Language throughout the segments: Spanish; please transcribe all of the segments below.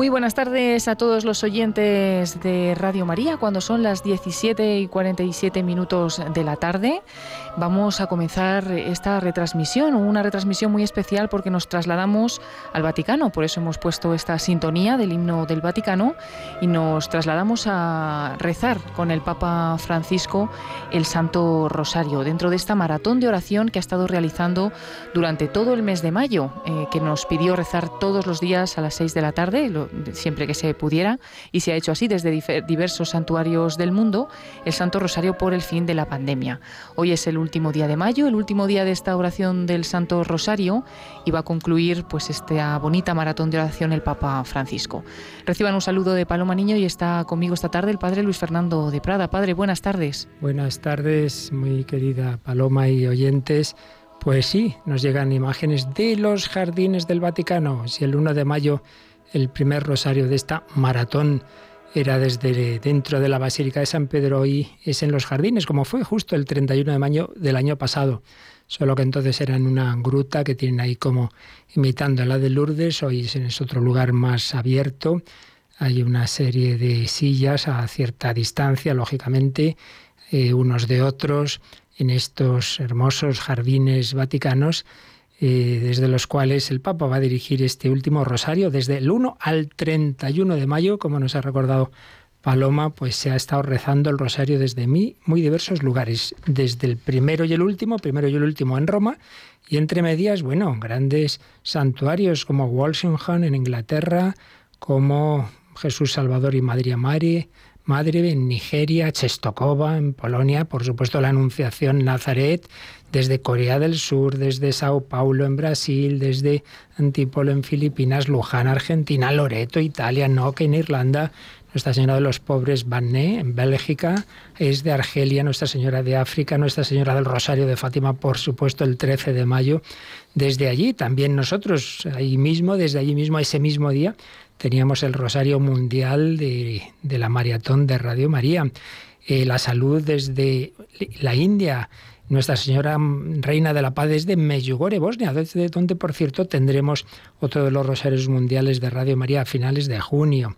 Muy buenas tardes a todos los oyentes de Radio María. Cuando son las 17 y 47 minutos de la tarde, vamos a comenzar esta retransmisión, una retransmisión muy especial porque nos trasladamos al Vaticano. Por eso hemos puesto esta sintonía del himno del Vaticano y nos trasladamos a rezar con el Papa Francisco el Santo Rosario dentro de esta maratón de oración que ha estado realizando durante todo el mes de mayo, eh, que nos pidió rezar todos los días a las 6 de la tarde siempre que se pudiera, y se ha hecho así desde diversos santuarios del mundo, el Santo Rosario por el fin de la pandemia. Hoy es el último día de mayo, el último día de esta oración del Santo Rosario, y va a concluir pues esta bonita maratón de oración el Papa Francisco. Reciban un saludo de Paloma Niño y está conmigo esta tarde el Padre Luis Fernando de Prada. Padre, buenas tardes. Buenas tardes, muy querida Paloma y oyentes. Pues sí, nos llegan imágenes de los jardines del Vaticano. Si el 1 de mayo el primer rosario de esta maratón era desde dentro de la Basílica de San Pedro y es en los jardines, como fue justo el 31 de mayo del año pasado. Solo que entonces era en una gruta que tienen ahí como imitando la de Lourdes, hoy es otro lugar más abierto. Hay una serie de sillas a cierta distancia, lógicamente, eh, unos de otros, en estos hermosos jardines vaticanos eh, desde los cuales el Papa va a dirigir este último rosario. Desde el 1 al 31 de mayo, como nos ha recordado Paloma, pues se ha estado rezando el rosario desde muy, muy diversos lugares, desde el primero y el último, primero y el último en Roma, y entre medias, bueno, grandes santuarios como Walsingham en Inglaterra, como Jesús Salvador y Madre Mari, Madre en Nigeria, Chestokova en Polonia, por supuesto la Anunciación Nazaret, desde Corea del Sur, desde Sao Paulo en Brasil, desde Antipolo en Filipinas, Luján, Argentina, Loreto, Italia, Noque en Irlanda, Nuestra Señora de los Pobres Bané en Bélgica, es de Argelia, Nuestra Señora de África, Nuestra Señora del Rosario de Fátima, por supuesto, el 13 de mayo. Desde allí, también nosotros, ahí mismo, desde allí mismo, ese mismo día, teníamos el Rosario Mundial de, la Maratón de Radio María. Eh, la salud desde la India, nuestra Señora Reina de la Paz desde Medjugorje, Bosnia, desde donde, por cierto, tendremos otro de los rosarios mundiales de Radio María a finales de junio.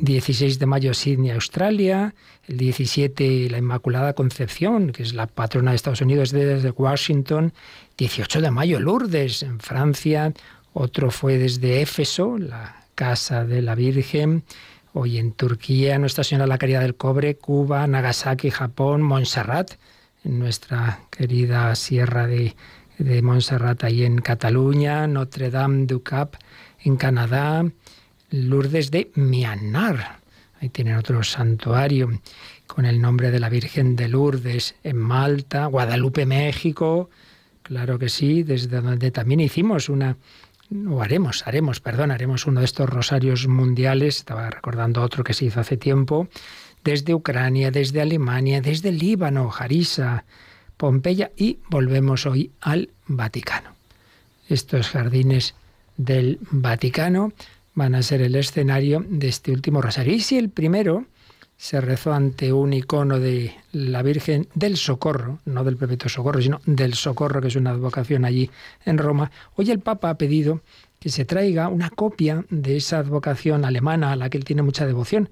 16 de mayo Sydney, Australia, el 17 la Inmaculada Concepción, que es la patrona de Estados Unidos desde Washington, 18 de mayo Lourdes en Francia, otro fue desde Éfeso, la Casa de la Virgen, hoy en Turquía, Nuestra Señora de la Caridad del Cobre, Cuba, Nagasaki, Japón, Montserrat, en nuestra querida sierra de, de Montserrat, ahí en Cataluña, Notre Dame du Cap en Canadá, Lourdes de Myanmar. Ahí tienen otro santuario con el nombre de la Virgen de Lourdes en Malta, Guadalupe, México. Claro que sí, desde donde también hicimos una o haremos, haremos, perdón, haremos uno de estos rosarios mundiales, estaba recordando otro que se hizo hace tiempo, desde Ucrania, desde Alemania, desde Líbano, Jarisa, Pompeya y volvemos hoy al Vaticano. Estos jardines del Vaticano van a ser el escenario de este último rosario. Y si el primero se rezó ante un icono de la Virgen del Socorro, no del Perpetuo Socorro, sino del Socorro, que es una advocación allí en Roma, hoy el Papa ha pedido que se traiga una copia de esa advocación alemana a la que él tiene mucha devoción,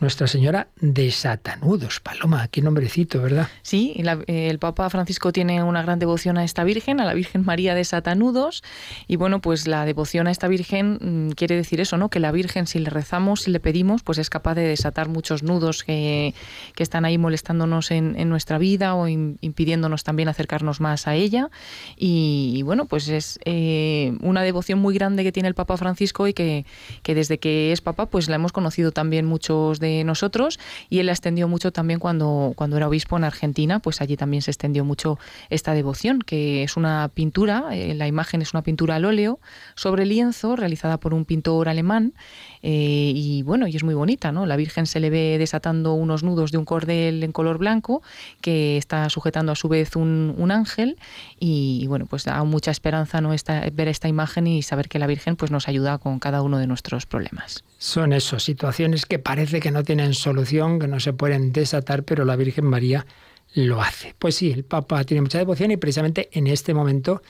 nuestra Señora de Satanudos. Paloma, qué nombrecito, ¿verdad? Sí, el Papa Francisco tiene una gran devoción a esta Virgen, a la Virgen María de Satanudos. Y bueno, pues la devoción a esta Virgen mm, quiere decir eso, ¿no? Que la Virgen, si le rezamos, si le pedimos, pues es capaz de desatar muchos nudos que, están ahí molestándonos en, nuestra vida o impidiéndonos también acercarnos más a ella. Y, bueno, pues es eh, una devoción muy grande que tiene el Papa Francisco y que, que desde que es Papa, pues la hemos conocido también muchos de nosotros y él la extendió mucho también cuando, cuando era obispo en Argentina, pues allí también se extendió mucho esta devoción, que es una pintura, eh, la imagen es una pintura al óleo sobre lienzo realizada por un pintor alemán eh, y bueno, y es muy bonita, ¿no? La Virgen se le ve desatando unos nudos de un cordel en color blanco que está sujetando a su vez un, ángel y, bueno, pues da mucha esperanza ¿no? Ver esta imagen y saber que la Virgen pues nos ayuda con cada uno de nuestros problemas. Son eso, situaciones que parece que no tienen solución, que no se pueden desatar, pero la Virgen María lo hace. Pues sí, el Papa tiene mucha devoción y precisamente en este momento,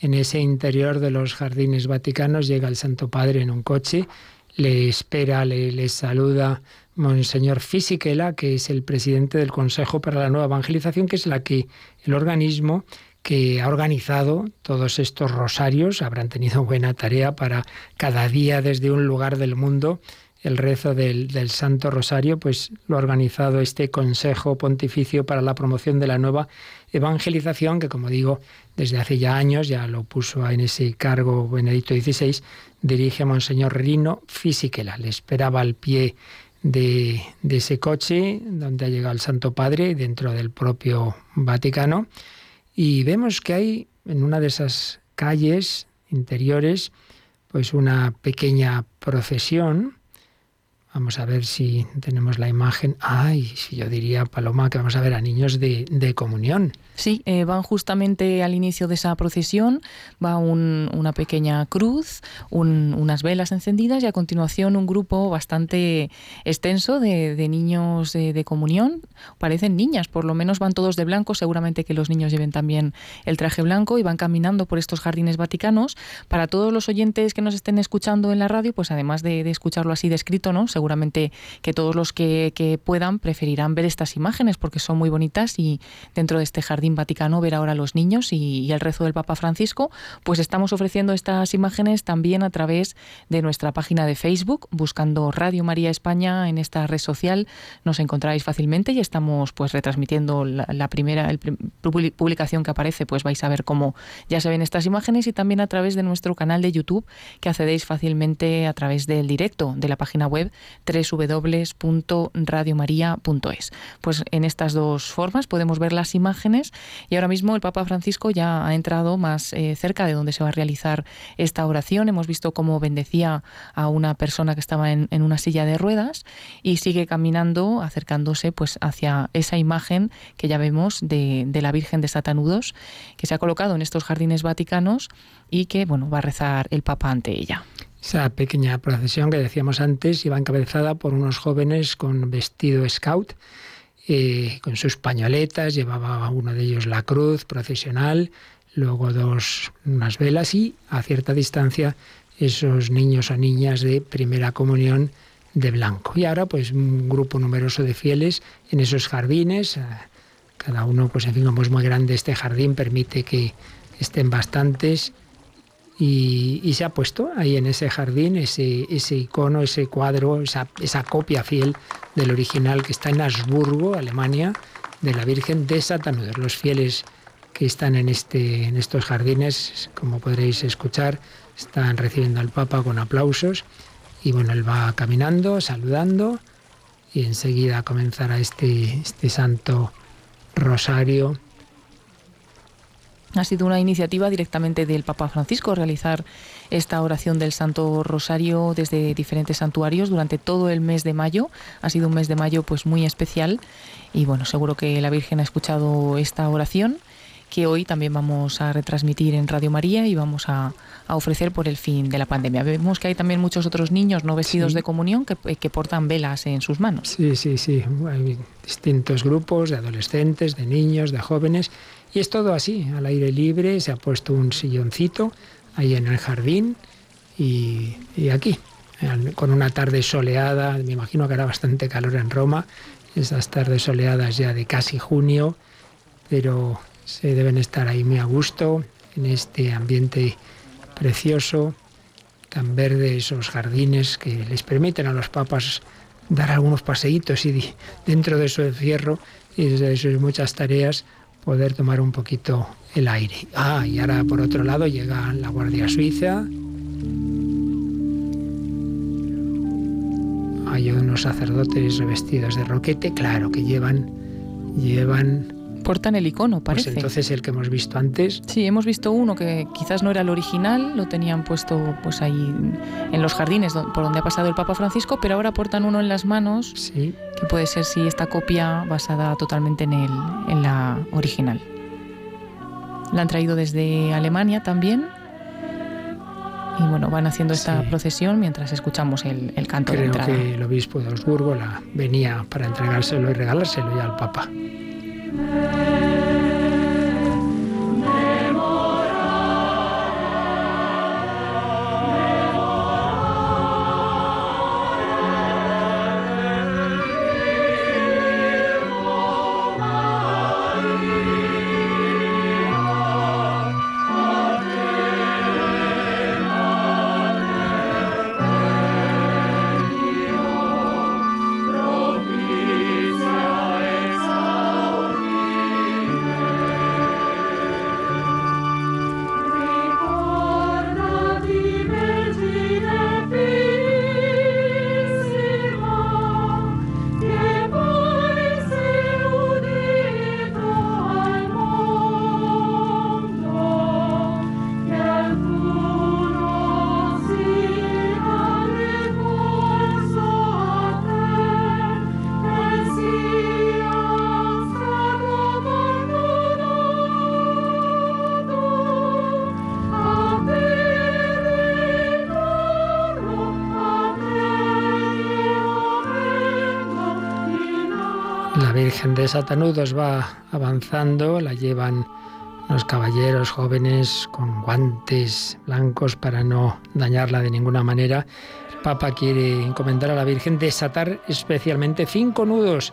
en ese interior de los jardines vaticanos, llega el Santo Padre en un coche le espera, le, saluda Monseñor Fisichella, que es el presidente del Consejo para la Nueva Evangelización, que es la que el organismo que ha organizado todos estos rosarios, habrán tenido buena tarea para cada día desde un lugar del mundo el rezo del, Santo Rosario, pues lo ha organizado este Consejo Pontificio para la Promoción de la Nueva Evangelización, que como digo, desde hace ya años, ya lo puso en ese cargo Benedicto XVI, dirige a Monseñor Rino Fisichella. Le esperaba al pie de, de, ese coche donde ha llegado el Santo Padre dentro del propio Vaticano y vemos que hay en una de esas calles interiores pues una pequeña procesión Vamos a ver si tenemos la imagen. Ay, si yo diría, Paloma, que vamos a ver a niños de, de comunión. Sí, eh, van justamente al inicio de esa procesión, va un, una pequeña cruz, un, unas velas encendidas y a continuación un grupo bastante extenso de, niños de, de, comunión. Parecen niñas, por lo menos van todos de blanco, seguramente que los niños lleven también el traje blanco y van caminando por estos jardines vaticanos. Para todos los oyentes que nos estén escuchando en la radio, pues además de, de escucharlo así descrito, ¿no? seguramente que todos los que, que puedan preferirán ver estas imágenes porque son muy bonitas y dentro de este jardín Vaticano ver ahora los niños y, el rezo del Papa Francisco, pues estamos ofreciendo estas imágenes también a través de nuestra página de Facebook, buscando Radio María España en esta red social, nos encontráis fácilmente y estamos pues retransmitiendo la, primera publicación que aparece, pues vais a ver cómo ya se ven estas imágenes y también a través de nuestro canal de YouTube que accedéis fácilmente a través del directo de la página web www.radiomaria.es. Pues en estas dos formas podemos ver las imágenes y ahora mismo el Papa Francisco ya ha entrado más eh, cerca de donde se va a realizar esta oración. Hemos visto cómo bendecía a una persona que estaba en, una silla de ruedas y sigue caminando, acercándose pues hacia esa imagen que ya vemos de, de la Virgen de Satanudos, que se ha colocado en estos jardines vaticanos y que bueno va a rezar el Papa ante ella. Esa pequeña procesión que decíamos antes iba encabezada por unos jóvenes con vestido scout eh, con sus pañoletas, llevaba uno de ellos la cruz procesional, luego dos unas velas y a cierta distancia esos niños o niñas de primera comunión de blanco. Y ahora pues un grupo numeroso de fieles en esos jardines, cada uno pues en fin como es muy grande este jardín permite que estén bastantes y, se ha puesto ahí en ese jardín ese, ese icono, ese cuadro, esa, esa, copia fiel del original que está en Habsburgo, Alemania, de la Virgen de Satanudos. Los fieles que están en, este, en estos jardines, como podréis escuchar, están recibiendo al Papa con aplausos y bueno, él va caminando, saludando y enseguida comenzará este, este santo rosario ha sido una iniciativa directamente del Papa Francisco realizar esta oración del Santo Rosario desde diferentes santuarios durante todo el mes de mayo. Ha sido un mes de mayo pues muy especial y bueno, seguro que la Virgen ha escuchado esta oración que hoy también vamos a retransmitir en Radio María y vamos a, a ofrecer por el fin de la pandemia. Vemos que hay también muchos otros niños no vestidos sí. de comunión que, que, portan velas en sus manos. Sí, sí, sí. Hay distintos grupos de adolescentes, de niños, de jóvenes y es todo así, al aire libre, se ha puesto un silloncito ahí en el jardín y, aquí, con una tarde soleada, me imagino que hará bastante calor en Roma, esas tardes soleadas ya de casi junio, pero se deben estar ahí muy a gusto, en este ambiente precioso, tan verde, esos jardines que les permiten a los papas dar algunos paseitos y dentro de su encierro y de sus muchas tareas poder tomar un poquito el aire. Ah, y ahora por otro lado llega la Guardia Suiza. Hay unos sacerdotes revestidos de roquete, claro que llevan llevan portan el icono, parece. Pues entonces el que hemos visto antes. Sí, hemos visto uno que quizás no era el original, lo tenían puesto pues ahí en los jardines por donde ha pasado el Papa Francisco, pero ahora portan uno en las manos, sí. que puede ser si esta copia basada totalmente en, el, en la original. La han traído desde Alemania también. Y bueno, van haciendo esta sí. procesión mientras escuchamos el, el canto Creo de entrada. que el obispo de Augsburgo la venía para entregárselo y regalárselo ya al Papa. Virgen de Satanudos va avanzando, la llevan los caballeros jóvenes con guantes blancos para no dañarla de ninguna manera. El Papa quiere encomendar a la Virgen desatar especialmente cinco nudos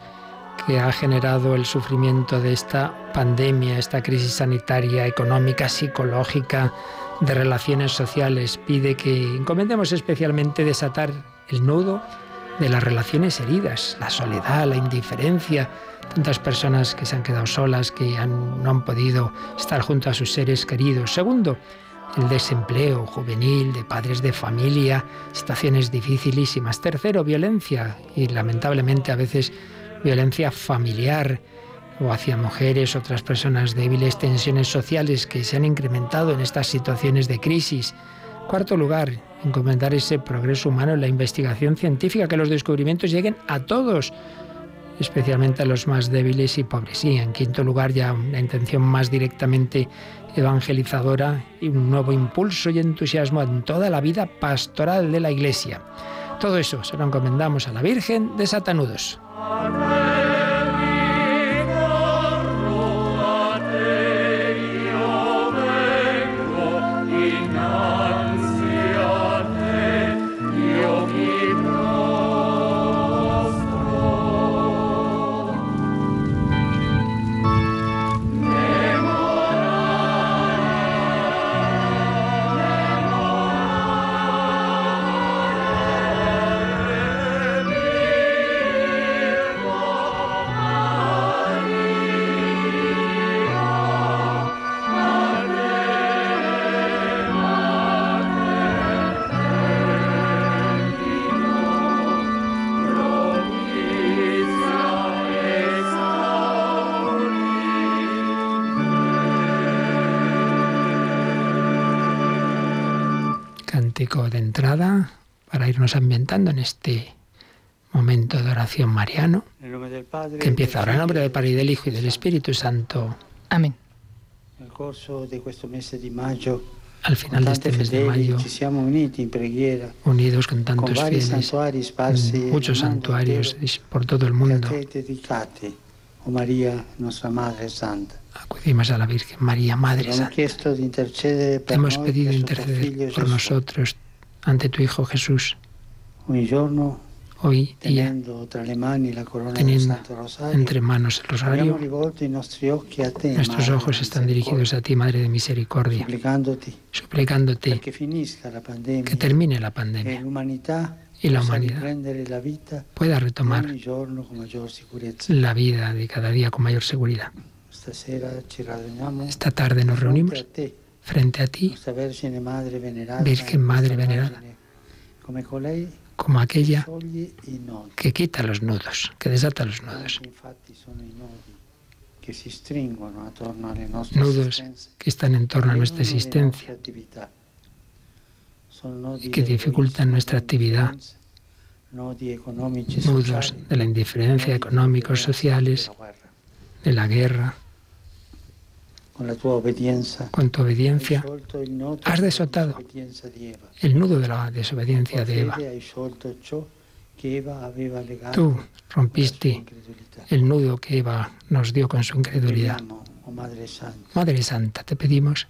que ha generado el sufrimiento de esta pandemia, esta crisis sanitaria, económica, psicológica, de relaciones sociales. Pide que encomendemos especialmente desatar el nudo de las relaciones heridas, la soledad, la indiferencia, tantas personas que se han quedado solas, que no han podido estar junto a sus seres queridos. Segundo, el desempleo juvenil, de padres de familia, situaciones dificilísimas. Tercero, violencia y lamentablemente a veces violencia familiar o hacia mujeres, otras personas débiles, tensiones sociales que se han incrementado en estas situaciones de crisis. Cuarto lugar, encomendar ese progreso humano en la investigación científica, que los descubrimientos lleguen a todos, especialmente a los más débiles y pobres. Y en quinto lugar, ya una intención más directamente evangelizadora y un nuevo impulso y entusiasmo en toda la vida pastoral de la Iglesia. Todo eso se lo encomendamos a la Virgen de Satanudos. Irnos ambientando en este momento de oración mariano, que empieza ahora en nombre del Padre, y del Hijo y del Espíritu Santo. Amén. Al final de este mes de mayo, unidos con tantos fieles, en muchos santuarios por todo el mundo, acudimos a la Virgen María, Madre Santa. Hemos pedido interceder por nosotros ante tu Hijo Jesús. Hoy día, teniendo entre manos el rosario, nuestros ojos están dirigidos a ti, Madre de Misericordia, suplicándote que termine la pandemia y la humanidad pueda retomar la vida de cada día con mayor seguridad. Esta tarde nos reunimos frente a ti, Virgen Madre Venerada, como aquella que quita los nudos, que desata los nudos. Nudos que están en torno a nuestra existencia. y que dificultan nuestra actividad. Nudos de la indiferencia económicos, sociales, de la guerra, con tu obediencia has desatado el nudo de la desobediencia de Eva. Tú rompiste el nudo que Eva nos dio con su incredulidad. Madre Santa, te pedimos,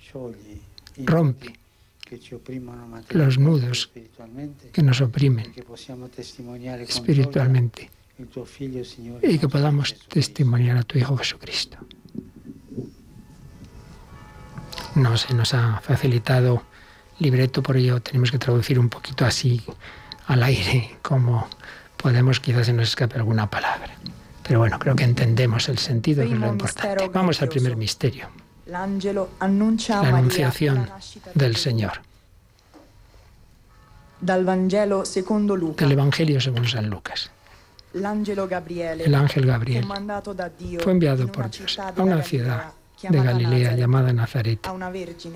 rompe los nudos que nos oprimen espiritualmente y que podamos testimoniar a tu Hijo Jesucristo no se nos ha facilitado libreto, por ello tenemos que traducir un poquito así al aire, como podemos, quizás se nos escape alguna palabra. Pero bueno, creo que entendemos el sentido, que es lo importante. Vamos al primer misterio. La anunciación del Señor. Del Evangelio según San Lucas. El ángel Gabriel fue enviado por Dios a una ciudad de Galilea llamada Nazaret, a una virgen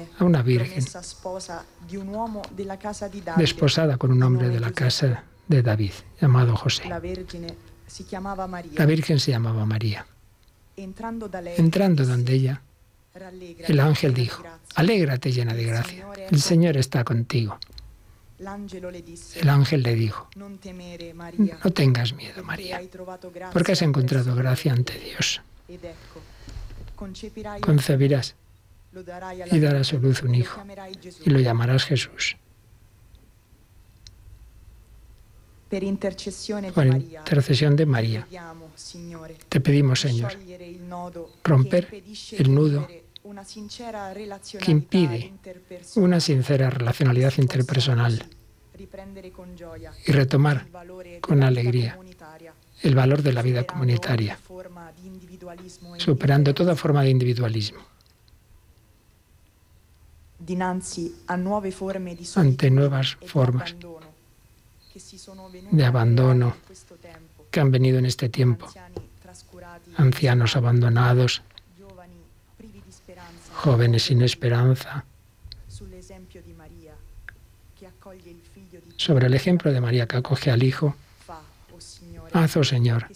desposada con un hombre de la casa de David llamado José. La virgen se llamaba María. Entrando donde ella, el ángel dijo, alégrate llena de gracia, el Señor está contigo. El ángel le dijo, no tengas miedo, María, porque has encontrado gracia ante Dios. Concebirás y darás a luz un hijo y lo llamarás Jesús. Por intercesión de María, te pedimos, Señor, romper el nudo que impide una sincera relacionalidad interpersonal y retomar con alegría el valor de la vida comunitaria, superando toda forma de individualismo. Ante nuevas formas de abandono que han venido en este tiempo, ancianos abandonados, jóvenes sin esperanza, sobre el ejemplo de María que acoge al Hijo, haz, oh Señor,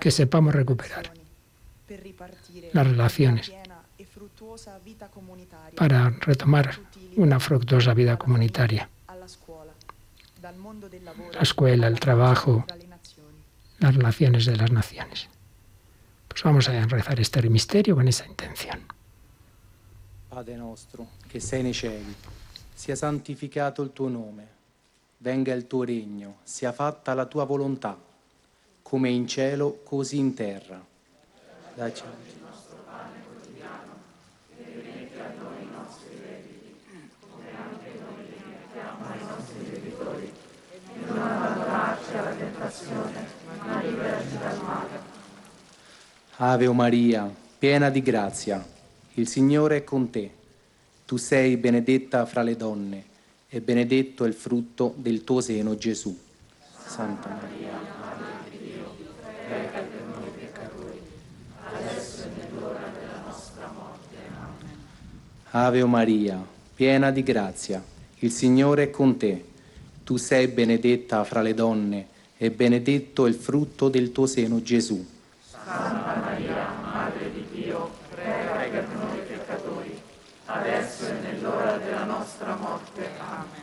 que sepamos recuperar las relaciones para retomar una fructuosa vida comunitaria. La escuela, el trabajo, las relaciones de las naciones. Pues vamos a rezar este misterio con esa intención. Padre nostro, che sei nei cieli, sia santificato il tuo nome, venga il tuo regno, sia fatta la tua volontà, come in cielo, così in terra. Dacci oggi ma liberaci dal male. Ave Maria, piena di grazia, il Signore è con te. Tu sei benedetta fra le donne e benedetto è il frutto del tuo seno, Gesù. Santa Maria, Madre di Dio, prega per noi peccatori, adesso e nell'ora della nostra morte. Amen. Ave Maria, piena di grazia, il Signore è con te. Tu sei benedetta fra le donne e benedetto è il frutto del tuo seno, Gesù. Santa Maria, Madre di Dio, prega per noi peccatori, adesso e nell'ora della nostra morte. Amen.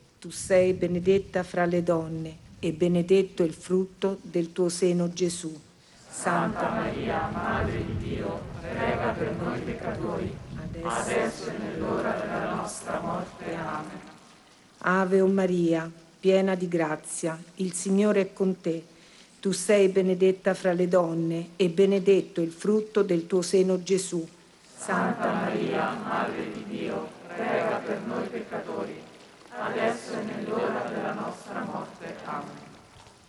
Tu sei benedetta fra le donne e benedetto il frutto del tuo seno, Gesù. Santa Maria, Madre di Dio, prega per noi peccatori, adesso e nell'ora della nostra morte. Amen. Ave Maria, piena di grazia, il Signore è con te. Tu sei benedetta fra le donne e benedetto il frutto del tuo seno, Gesù. Santa Maria, Madre di Dio, prega per noi peccatori, adesso e nell'ora della nostra morte. Amen.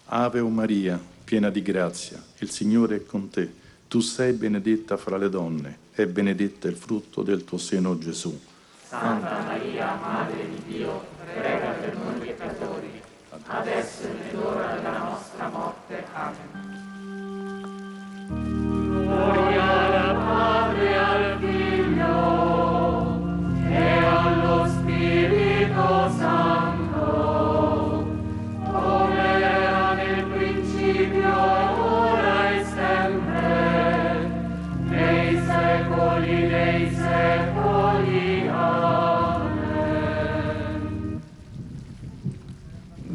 Ave Maria, piena di grazia, il Signore è con te. Tu sei benedetta fra le donne e benedetto il frutto del tuo seno Gesù. Santa Maria, Madre di Dio, prega per noi peccatori, adesso è l'ora della nostra morte. Amen.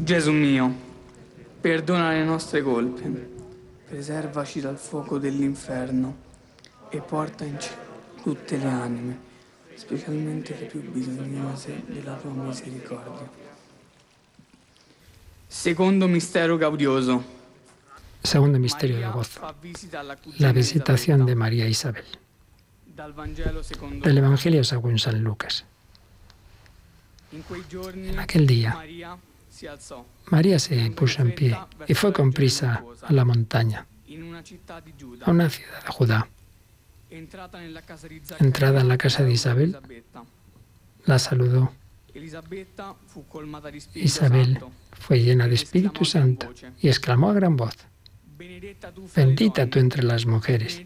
Gesù mio, perdona le nostre colpe, preservaci dal fuoco dell'inferno e porta in cielo tutte le anime, specialmente le più bisognose della tua misericordia. Secondo mistero gaudioso. Segundo misterio de gozo, la visitación de María Isabel. Del Evangelio según San Lucas. En aquel día, María se puso en pie y fue con prisa a la montaña, a una ciudad de Judá. Entrada en la casa de Isabel, la saludó. Isabel fue llena de Espíritu Santo y exclamó a gran voz, Bendita tú entre las mujeres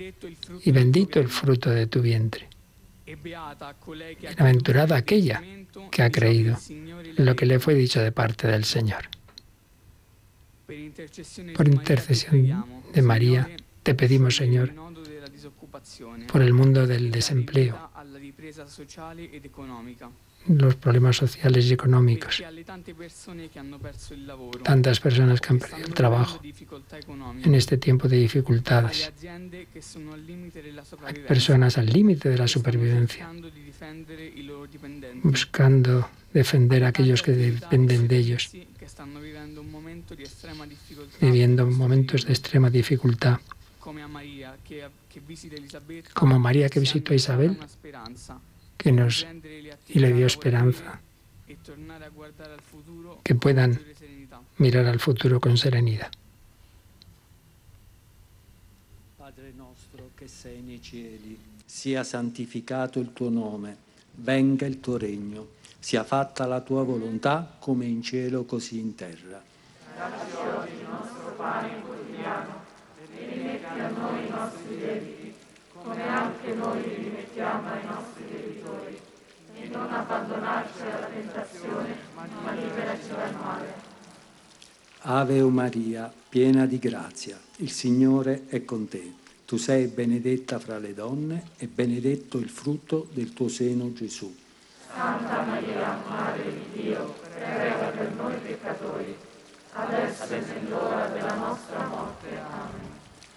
y bendito el fruto de tu vientre. Bienaventurada aquella que ha creído en lo que le fue dicho de parte del Señor. Por intercesión de María, te pedimos, Señor, por el mundo del desempleo, los problemas sociales y económicos, tantas personas que han perdido el trabajo en este tiempo de dificultades. Personas al límite de la supervivencia, buscando defender a aquellos que dependen de ellos, viviendo momentos de extrema dificultad como María que visitó a Isabel, que nos y le dio esperanza, que puedan mirar al futuro con serenidad. Padre nostro che sei nei cieli, sia santificato il tuo nome, venga il tuo regno, sia fatta la tua volontà come in cielo così in terra. Dacci oggi il nostro pane quotidiano e rimetti a noi i nostri come anche noi li rimettiamo ai nostri debitori, e non abbandonarci alla tentazione, ma liberaci dal male. Ave o Maria, piena di grazia, il Signore è con te. Tu sei benedetta fra le donne e benedetto il frutto del tuo seno Gesù. Santa Maria, Madre di Dio, prega per noi peccatori, adesso e nell'ora della nostra morte. Amen.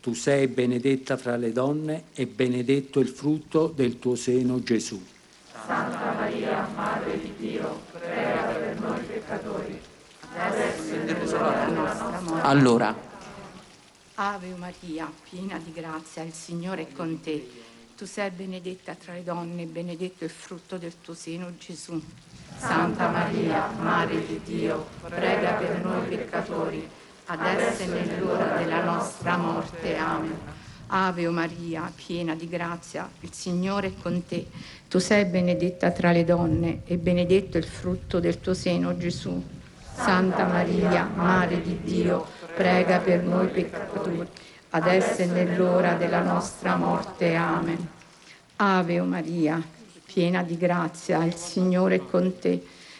Tu sei benedetta fra le donne e benedetto il frutto del tuo seno Gesù. Santa Maria, Madre di Dio, prega per noi peccatori, adesso e nell'ora della nostra morte. Allora, Ave Maria, piena di grazia, il Signore è con te. Tu sei benedetta tra le donne e benedetto il frutto del tuo seno, Gesù. Santa Maria, Madre di Dio, prega per noi peccatori, adesso e nell'ora della nostra morte. Amen. Ave o Maria, piena di grazia, il Signore è con te. Tu sei benedetta tra le donne e benedetto il frutto del tuo seno, Gesù. Santa Maria, Madre di Dio, prega per noi peccatori, adesso e nell'ora della nostra morte. Amen. Ave Maria, piena di grazia, il Signore è con te.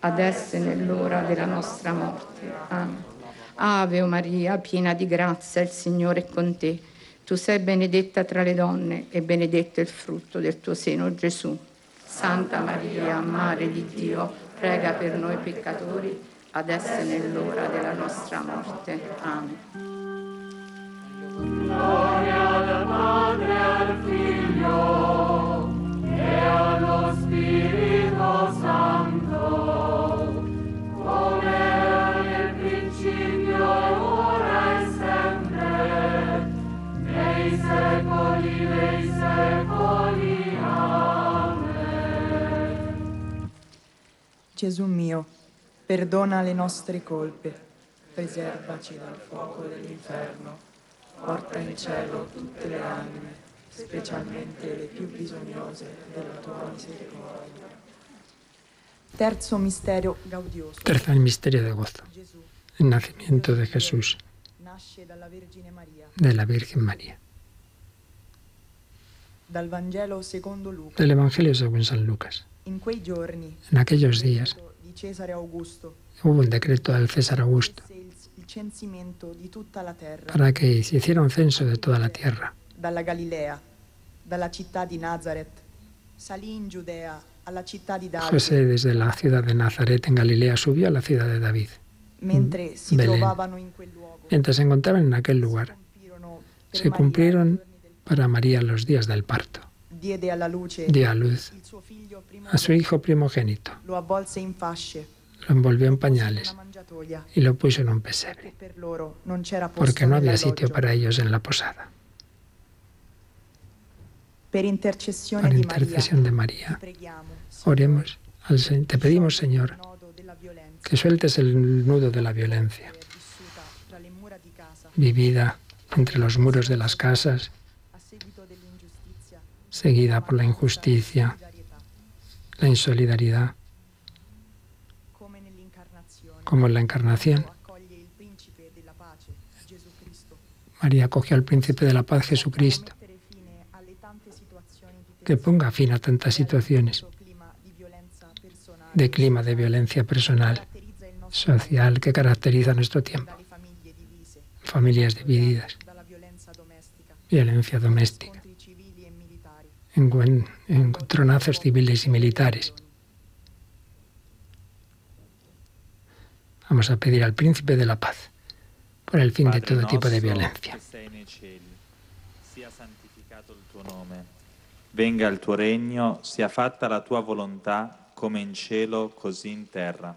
adesso e nell'ora della nostra morte. Amen. Ave Maria, piena di grazia, il Signore è con te. Tu sei benedetta tra le donne e benedetto il frutto del tuo seno, Gesù. Santa Maria, Madre di Dio, prega per noi peccatori, adesso e nell'ora della nostra morte. Amen. Gesù mio, perdona le nostre colpe, preservaci dal fuoco dell'inferno porta in cielo tutte le anime, specialmente le più bisognose della tua misericordia. Terzo misterio gaudioso. Tercer misterio de gozo. El nacimiento de Jesús, Nasce dalla Vergine Maria. de la Virgen María. Dal Vangelo secondo Luca. Del Evangelio según San Lucas. En aquellos días hubo un decreto del César Augusto para que se hiciera un censo de toda la tierra. dalla Galilea, dalla città di Nazareth, salì in Giudea alla città di Davide, José desde la ciudad de Nazaret en Galilea subió a la ciudad de David. mentre si Belén. trovavano in quel luogo. Mientras se encontraban en aquel lugar, se cumplieron para María los días del parto. Diede luce. Dio a luz a su hijo primogénito, lo envolvió en pañales y lo puso en un pesebre, porque no había sitio para ellos en la posada. Por intercesión de María, oremos. Al te pedimos, Señor, que sueltes el nudo de la violencia, vivida entre los muros de las casas, a seguida por la injusticia, la insolidaridad, como en la encarnación. María acogió al príncipe de la paz, Jesucristo, que ponga fin a tantas situaciones de clima de violencia personal, social que caracteriza nuestro tiempo. Familias divididas, violencia doméstica, encontronazos civiles y militares. Vamos a pedir al príncipe de la paz por el fin de todo tipo de violencia. Venga il tuo regno, sia fatta la tua volontà, come in cielo, così in terra.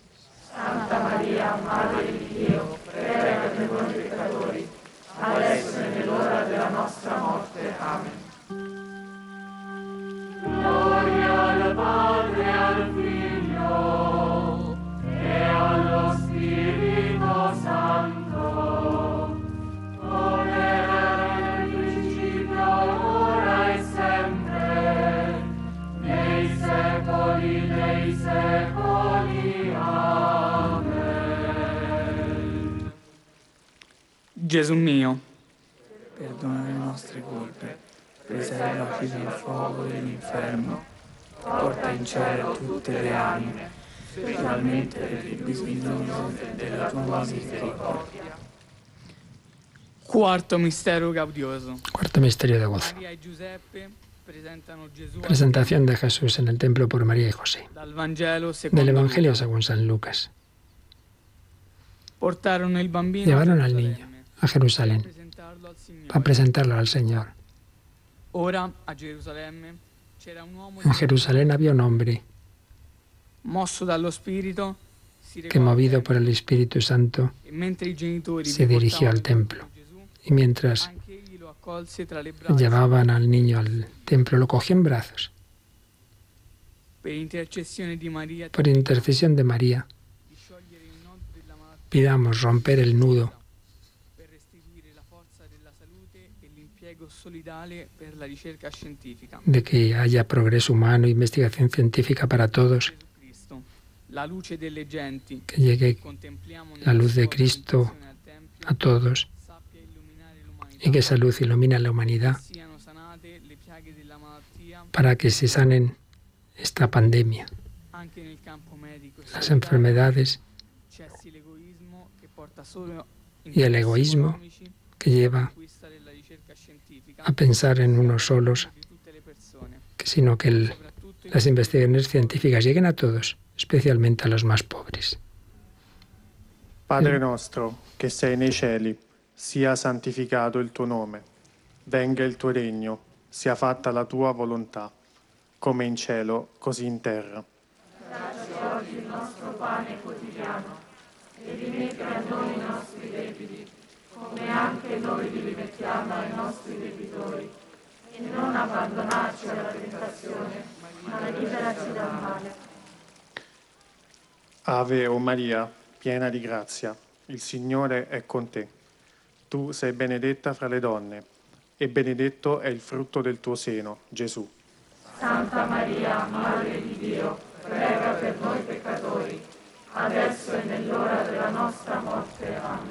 Santa Maria, Madre di Dio, prega per noi peccatori, adesso e Gesù mio, perdona le nostre colpe, preservaci dal fuoco dell'inferno, porta in cielo tutte le anime, specialmente le più bisognose della tua misericordia. Quarto mistero gaudioso. Cuarto misterio de gozo. Presentación de Jesús en el templo por María y José. Del Evangelio según San Lucas. Llevaron al niño a Jerusalén para presentarlo al Señor. En Jerusalén había un hombre que, movido por el Espíritu Santo, e se dirigió al templo. Y mientras llevaban al niño al templo, lo cogió en brazos. Por intercesión de María, pidamos romper el nudo de que haya progreso humano, investigación científica para todos, que llegue la luz de Cristo a todos. Y que esa luz ilumine a la humanidad para que se sanen esta pandemia, e las enfermedades y el egoísmo que lleva a pensar en unos solos, sino que el- las investigaciones científicas lleguen a todos, especialmente a los más pobres. Padre nostro, che sei nei cieli, sia santificato il tuo nome. Venga il tuo regno, sia fatta la tua volontà, come in cielo, così in terra. Dacci oggi il nostro pane quotidiano e rimetti a noi i nostri debiti, come anche noi li rimettiamo ai nostri debitori. E non abbandonarci alla tentazione, ma liberaci dal male. Ave o Maria, piena di grazia, il Signore è con te. Tu sei benedetta fra le donne, e benedetto è il frutto del tuo seno, Gesù. Santa Maria, Madre di Dio, prega per noi peccatori, adesso e nell'ora della nostra morte. Amen.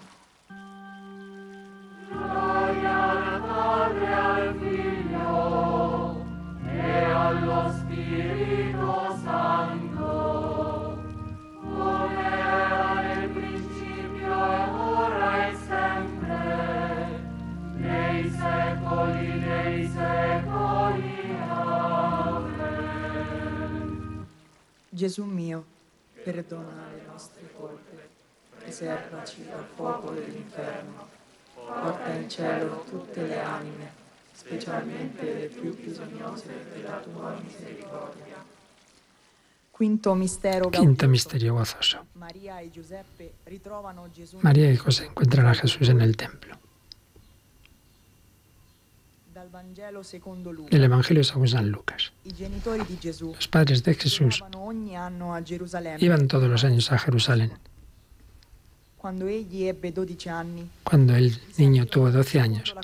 Gesù mio, perdona le nostre colpe, preservaci dal fuoco dell'inferno, porta in cielo tutte le anime, specialmente le più bisognose della tua misericordia. Quinto mistero Quinto misterio gozoso. María y Giuseppe ritrovano Gesù María y José encuentran a Jesús en el templo. dal Vangelo secondo Luca. El Evangelio según San Lucas. I genitori di Gesù Los padres de Jesús iban todos los años a Jerusalén. Cuando el niño tuvo 12 años,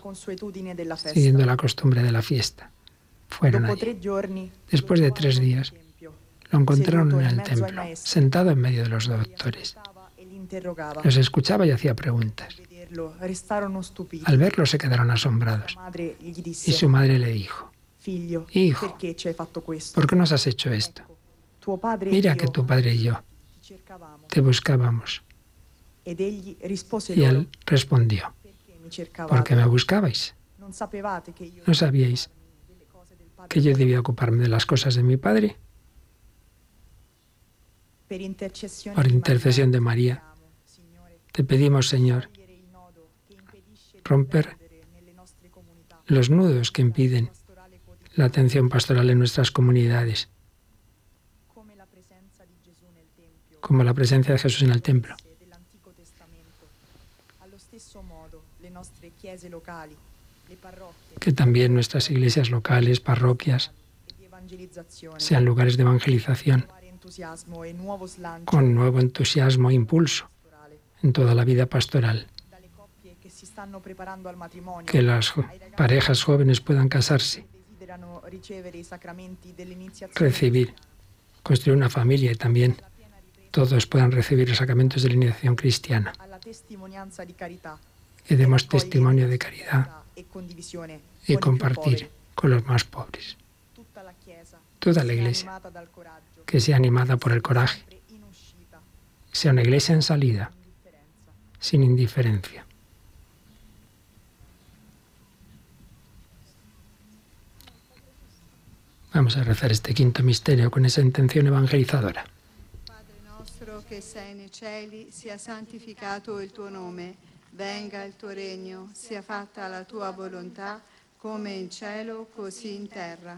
siguiendo la costumbre de la fiesta, fueron allí. Después de tres días, lo encontraron en el templo, sentado en medio de los doctores. e. Los escuchaba y hacía preguntas. Al verlo se quedaron asombrados. Y su madre le dijo, Hijo? ¿por qué nos has hecho esto? Padre Mira e que tu padre y yo te buscábamos. Y él respondió, Perché mi cercavate? ¿por qué me buscabais? ¿No sabíais que yo debía ocuparme de las cosas de mi padre? Por intercesión de María, te pedimos, Señor, romper los nudos que impiden la atención pastoral en nuestras comunidades, como la presencia de Jesús en el templo. Que también nuestras iglesias locales, parroquias, sean lugares de evangelización e con nuevo entusiasmo e impulso en toda la vida pastoral. Que las parejas jóvenes puedan casarse, recibir, construir una familia y también todos puedan recibir los sacramentos de la iniciación cristiana. Y demos testimonio de caridad y compartir con los más pobres. Toda la iglesia que sea animada por el coraje, sea una iglesia en salida, sin indiferencia. Vamos a rezar este quinto misterio con esa intención evangelizadora. Padre nostro che sei nei cieli, sia santificato il tuo nome, venga il tuo regno, sia fatta la tua volontà, come in cielo, così in terra.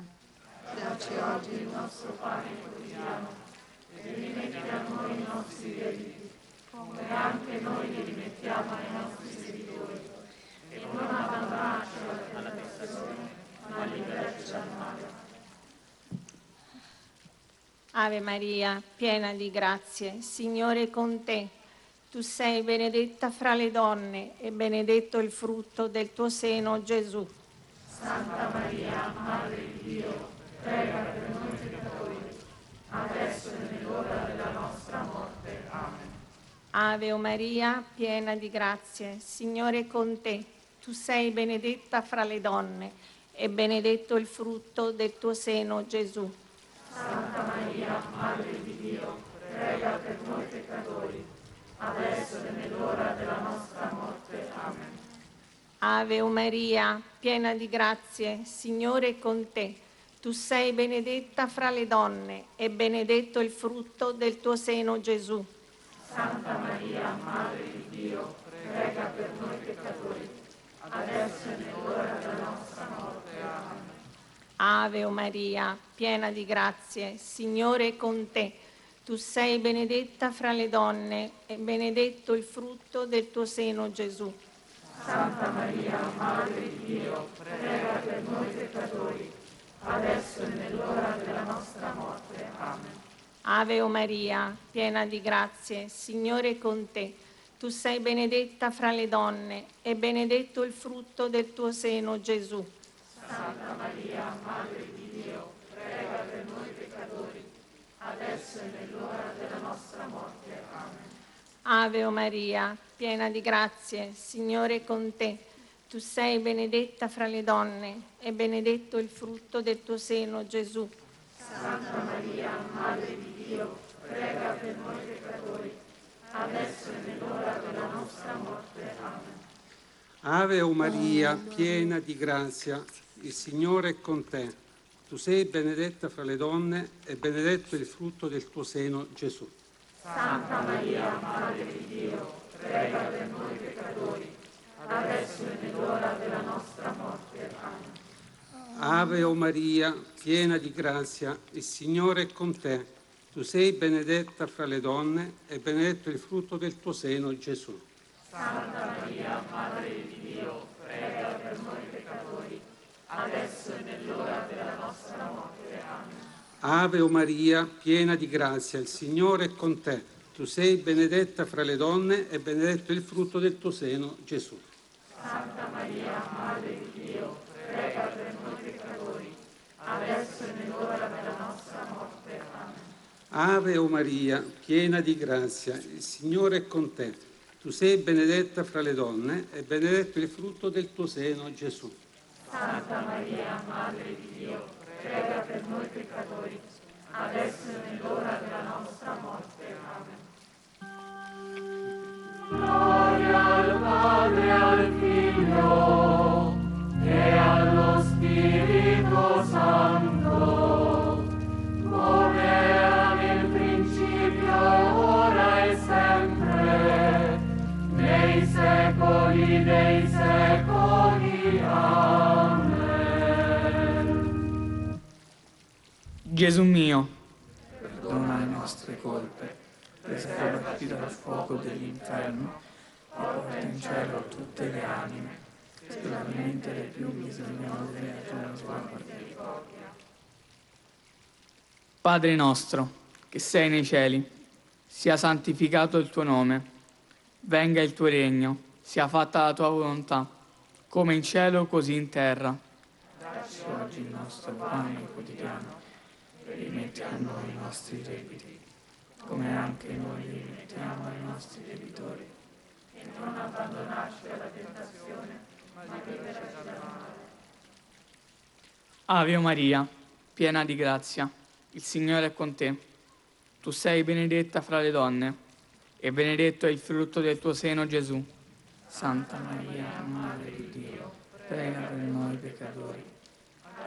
Dacci oggi il nostro pane quotidiano e rimetti a noi i nostri debiti, come anche noi li rimettiamo ai nostri servitori. E non abbandonarci alla tentazione, ma liberaci dal male. Ave Maria, piena di grazie, Signore è con te. Tu sei benedetta fra le donne e benedetto il frutto del tuo seno, Gesù. Santa Maria, Madre di Dio, prega per noi peccatori, adesso e nell'ora della nostra morte. Amen. Ave Maria, piena di grazie, Signore è con te. Tu sei benedetta fra le donne e benedetto il frutto del tuo seno, Gesù. Santa Maria, Madre di Dio, prega per noi peccatori, adesso e nell'ora della nostra morte. Amen. Ave Maria, piena di grazie, Signore è con te. Tu sei benedetta fra le donne e benedetto il frutto del tuo seno, Gesù. Santa Maria, Madre di Dio, prega per noi peccatori, adesso e nell'ora della nostra morte. Amen. Ave Maria, piena di grazie, Signore è con te. Tu sei benedetta fra le donne e benedetto il frutto del tuo seno, Gesù. Santa Maria, Madre di Dio, prega per noi peccatori, adesso e nell'ora della nostra morte. Amen. Ave Maria, piena di grazie, Signore è con te. Tu sei benedetta fra le donne e benedetto il frutto del tuo seno, Gesù. Santa Maria, Madre di Dio, prega per noi peccatori, adesso e nell'ora della nostra morte. Amen. Ave Maria, piena di grazie, Signore è con te. Tu sei benedetta fra le donne e benedetto il frutto del tuo seno, Gesù. Santa Maria, Madre di Dio, prega per noi peccatori, adesso e nell'ora della nostra morte. Amen. Ave o Maria, piena di grazia, il Signore è con te. Tu sei benedetta fra le donne e benedetto il frutto del tuo seno, Gesù. Santa Maria, Madre di Dio, prega per noi peccatori, adesso e nell'ora della nostra morte. Amen. Ave o Maria, piena di grazia, il Signore è con te. Tu sei benedetta fra le donne e benedetto il frutto del tuo seno, Gesù. Santa Maria, Madre di Dio, prega per noi peccatori, adesso e nell'ora della nostra morte. Amen. Ave o Maria, piena di grazia, il Signore è con te. Tu sei benedetta fra le donne e benedetto il frutto del tuo seno, Gesù. Santa Maria, Madre di Dio, prega per noi peccatori, adesso e nell'ora della nostra morte. Amen. Ave o Maria, piena di grazia, il Signore è con te. Tu sei benedetta fra le donne e benedetto il frutto del tuo seno, Gesù. Santa Maria, Madre di Dio, prega per noi peccatori, adesso e nell'ora della nostra morte. Amen. Gloria al Padre, al Figlio e allo Spirito Santo, Gesù mio, perdona le nostre colpe, preservaci dal fuoco dell'inferno e porta in cielo tutte le anime, specialmente le più bisognose della tua misericordia. Padre nostro, che sei nei cieli, sia santificato il tuo nome, venga il tuo regno, sia fatta la tua volontà, come in cielo così in terra. Dacci oggi il nostro pane quotidiano e rimetti a noi i nostri debiti, come anche noi rimettiamo ai nostri debitori. E non abbandonarci alla tentazione, ma liberaci dal male. Ave Maria, piena di grazia, il Signore è con te. Tu sei benedetta fra le donne, e benedetto è il frutto del tuo seno Gesù. Santa Maria, Madre di Dio, prega per noi peccatori,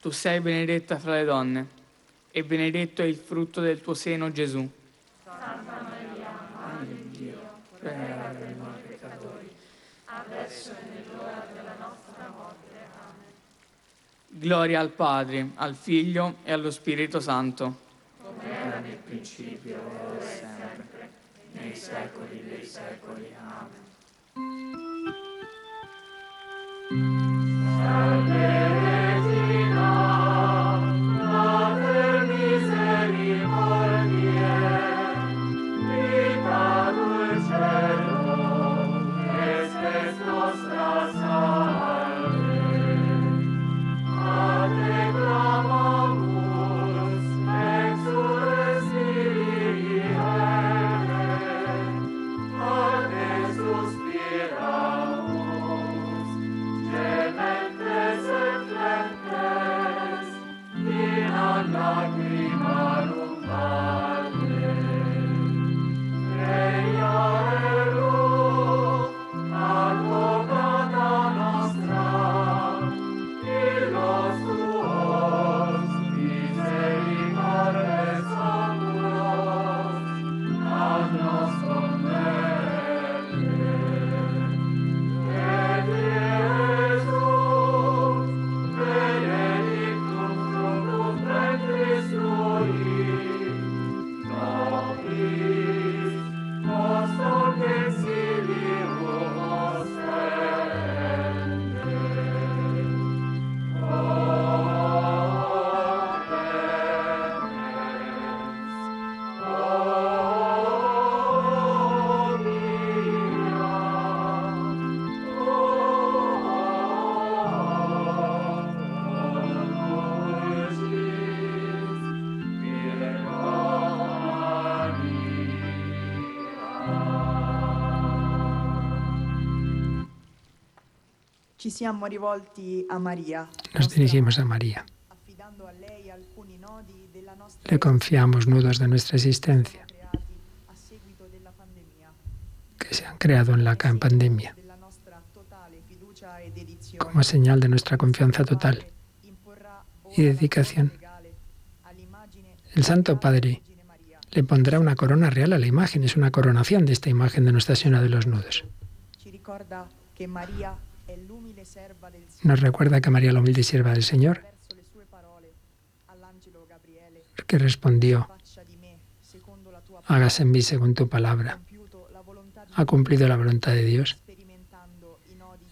Tu sei benedetta fra le donne, e benedetto è il frutto del tuo seno Gesù. Santa Maria, Madre di Dio, prega per noi peccatori, adesso è nell'ora della nostra morte. Amen. Gloria al Padre, al Figlio e allo Spirito Santo. Come era nel principio, ora e sempre, nei secoli dei secoli. Amen. Ci Nos dirigimos a María. Le confiamos nudos de nuestra existencia que se han creado en la pandemia e como señal de nuestra confianza total y dedicación. El Santo Padre le pondrá una corona real a la imagen, es una coronación de esta imagen de Nuestra Señora de los Nudos. Nos recuerda que María, la humilde sierva del Señor, que respondió, hágase en mí según tu palabra, ha cumplido la voluntad de Dios,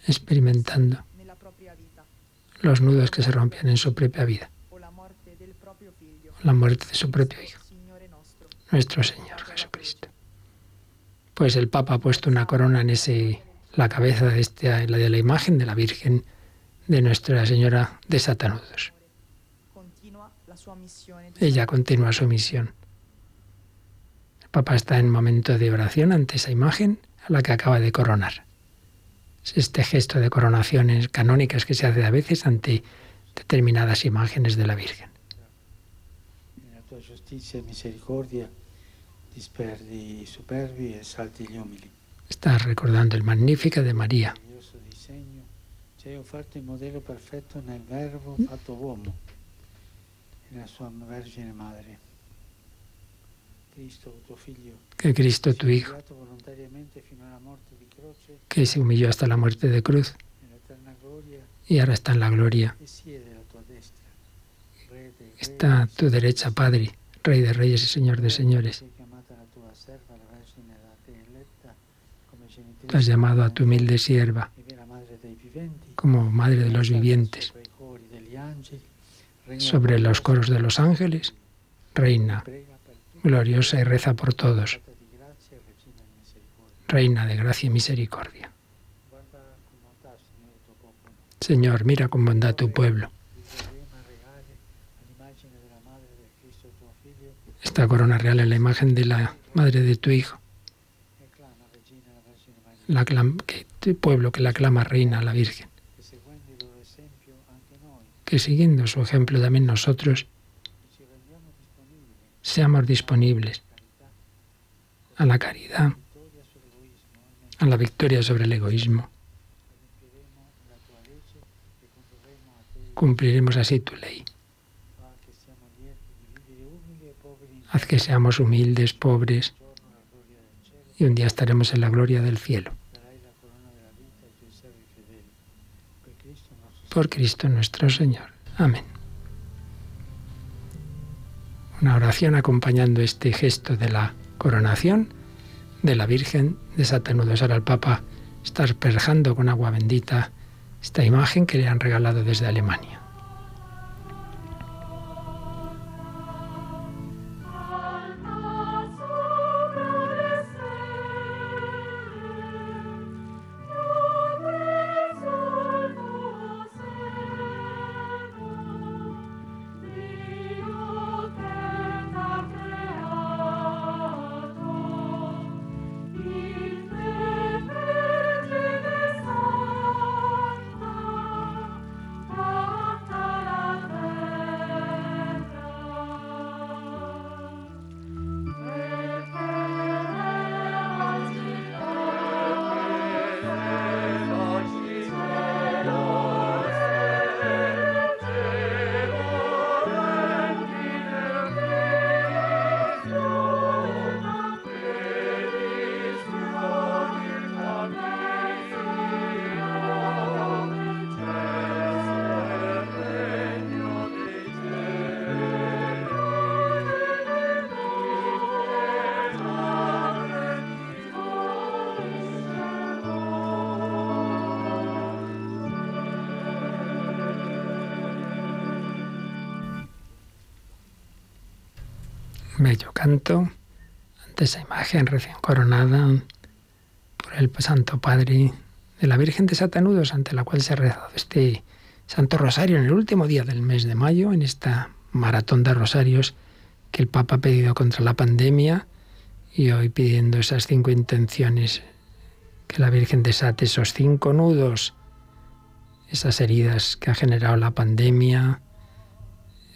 experimentando los nudos que se rompían en su propia vida, la muerte de su propio Hijo, nuestro Señor Jesucristo. Pues el Papa ha puesto una corona en ese, la cabeza de, este, la de la imagen de la Virgen de Nuestra Señora de Satanudos. Ella continúa su misión. El Papa está en momento de oración ante esa imagen a la que acaba de coronar. Es este gesto de coronaciones canónicas que se hace a veces ante determinadas imágenes de la Virgen. E misericordia disperdi superbi. Está recordando el Magnífica de María. Figlio, Que Cristo, tu Hijo, que se humilló hasta la muerte de cruz y ahora está en la gloria. está a tu derecha, Padre, Rey de Reyes y Señor de Señores. Has llamado a tu humilde sierva como Madre de los vivientes. Sobre los coros de los ángeles, Reina gloriosa y reza por todos. Reina de gracia y misericordia. Señor, mira con bondad tu pueblo. Esta corona real es la imagen de la madre de tu Hijo. La que, tu pueblo que la clama reina a la Virgen. Que siguiendo su ejemplo también nosotros seamos disponibles a la caridad, a la victoria sobre el egoísmo. Cumpliremos así tu ley. Haz que seamos humildes, pobres, y un día estaremos en la gloria del cielo. Por Cristo nuestro Señor. Amén. Una oración acompañando este gesto de la coronación de la Virgen de Satanudos. Ahora el Papa está asperjando con agua bendita esta imagen que le han regalado desde Alemania. Imagen recién coronada por el Santo Padre de la Virgen de Satanudos, ante la cual se ha rezado este Santo Rosario en el último día del mes de mayo, en esta maratón de rosarios que el Papa ha pedido contra la pandemia y hoy pidiendo esas cinco intenciones, que la Virgen desate esos cinco nudos, esas heridas que ha generado la pandemia,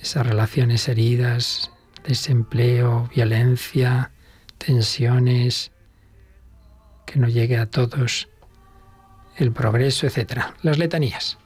esas relaciones heridas, desempleo, violencia, tensiones, que no llegue a todos el progreso, etc. Las letanías.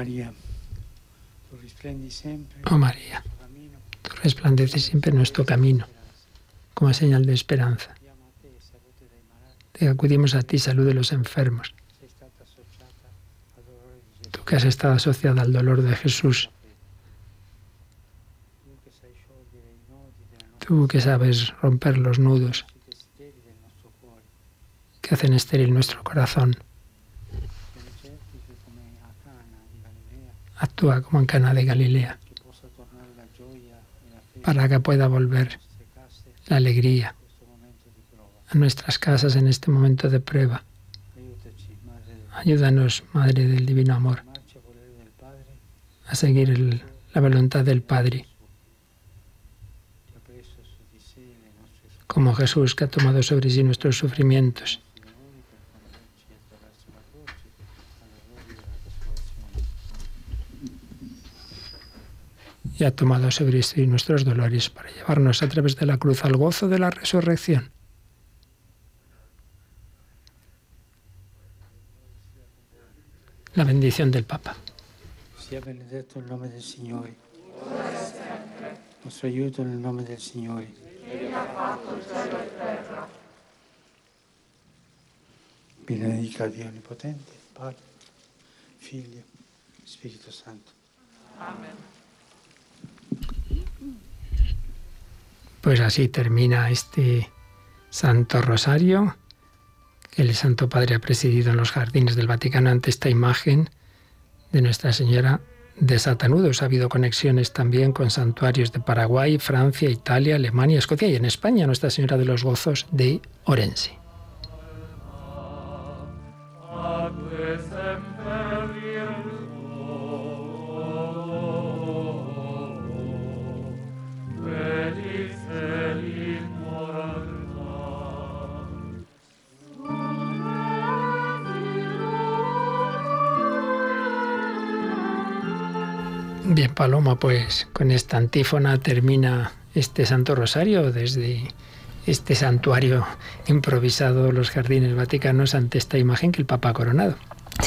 María. Oh María, tú resplandeces siempre nuestro camino como señal de esperanza. Te acudimos a ti, salud de los enfermos. Tú que has estado asociada al dolor de Jesús. Tú que sabes romper los nudos que hacen estéril nuestro corazón. Actúa como en Cana de Galilea para que pueda volver la alegría a nuestras casas en este momento de prueba. Ayúdanos, Madre del Divino Amor, a seguir la voluntad del Padre, como Jesús que ha tomado sobre sí nuestros sufrimientos. Y ha tomado sobre sí nuestros dolores para llevarnos a través de la cruz al gozo de la resurrección. La bendición del Papa. Sia benedetto il nome del Signore. Nostro aiuto nel nome del Signore. Benedica Dio Onnipotente, Padre, Figlio, Spirito Santo. Amen. Pues así termina este Santo Rosario que el Santo Padre ha presidido en los jardines del Vaticano ante esta imagen de Nuestra Señora de Satanudos. Ha habido conexiones también con santuarios de Paraguay, Francia, Italia, Alemania, Escocia y en España Nuestra Señora de los Gozos de Orense. Paloma, pues con esta antífona termina este Santo Rosario desde este santuario improvisado, los jardines vaticanos, ante esta imagen que el Papa ha coronado.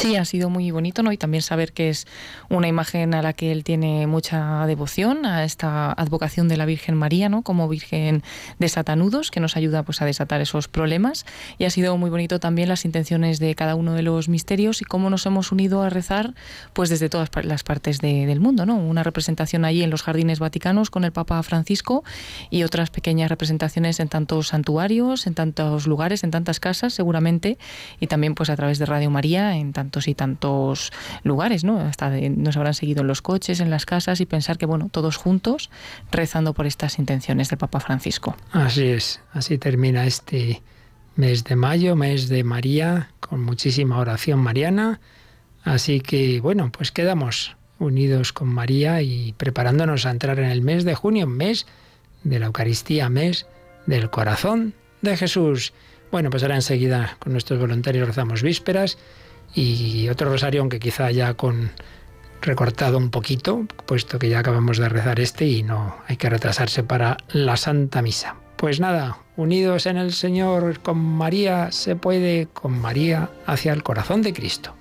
Sí, ha sido muy bonito, ¿no? Y también saber que es una imagen a la que él tiene mucha devoción, a esta advocación de la Virgen María, ¿no? Como Virgen de Satanudos, que nos ayuda pues a desatar esos problemas. Y ha sido muy bonito también las intenciones de cada uno de los misterios y cómo nos hemos unido a rezar pues desde todas las partes del mundo, ¿no? Una representación allí en los jardines vaticanos con el Papa Francisco y otras pequeñas representaciones en tantos santuarios, en tantos lugares, en tantas casas, seguramente, y también pues a través de Radio María en tantos y tantos lugares, ¿no? Hasta nos habrán seguido en los coches, en las casas y pensar que, bueno, todos juntos rezando por estas intenciones del Papa Francisco. Así es, así termina este mes de mayo, mes de María, con muchísima oración mariana. Así que, bueno, pues quedamos unidos con María y preparándonos a entrar en el mes de junio, mes de la Eucaristía, mes del corazón de Jesús. Bueno, pues ahora enseguida con nuestros voluntarios rezamos vísperas y otro rosario, aunque quizá ya con recortado un poquito, puesto que ya acabamos de rezar este y no hay que retrasarse para la Santa Misa. Pues nada, unidos en el Señor con María se puede, con María hacia el corazón de Cristo.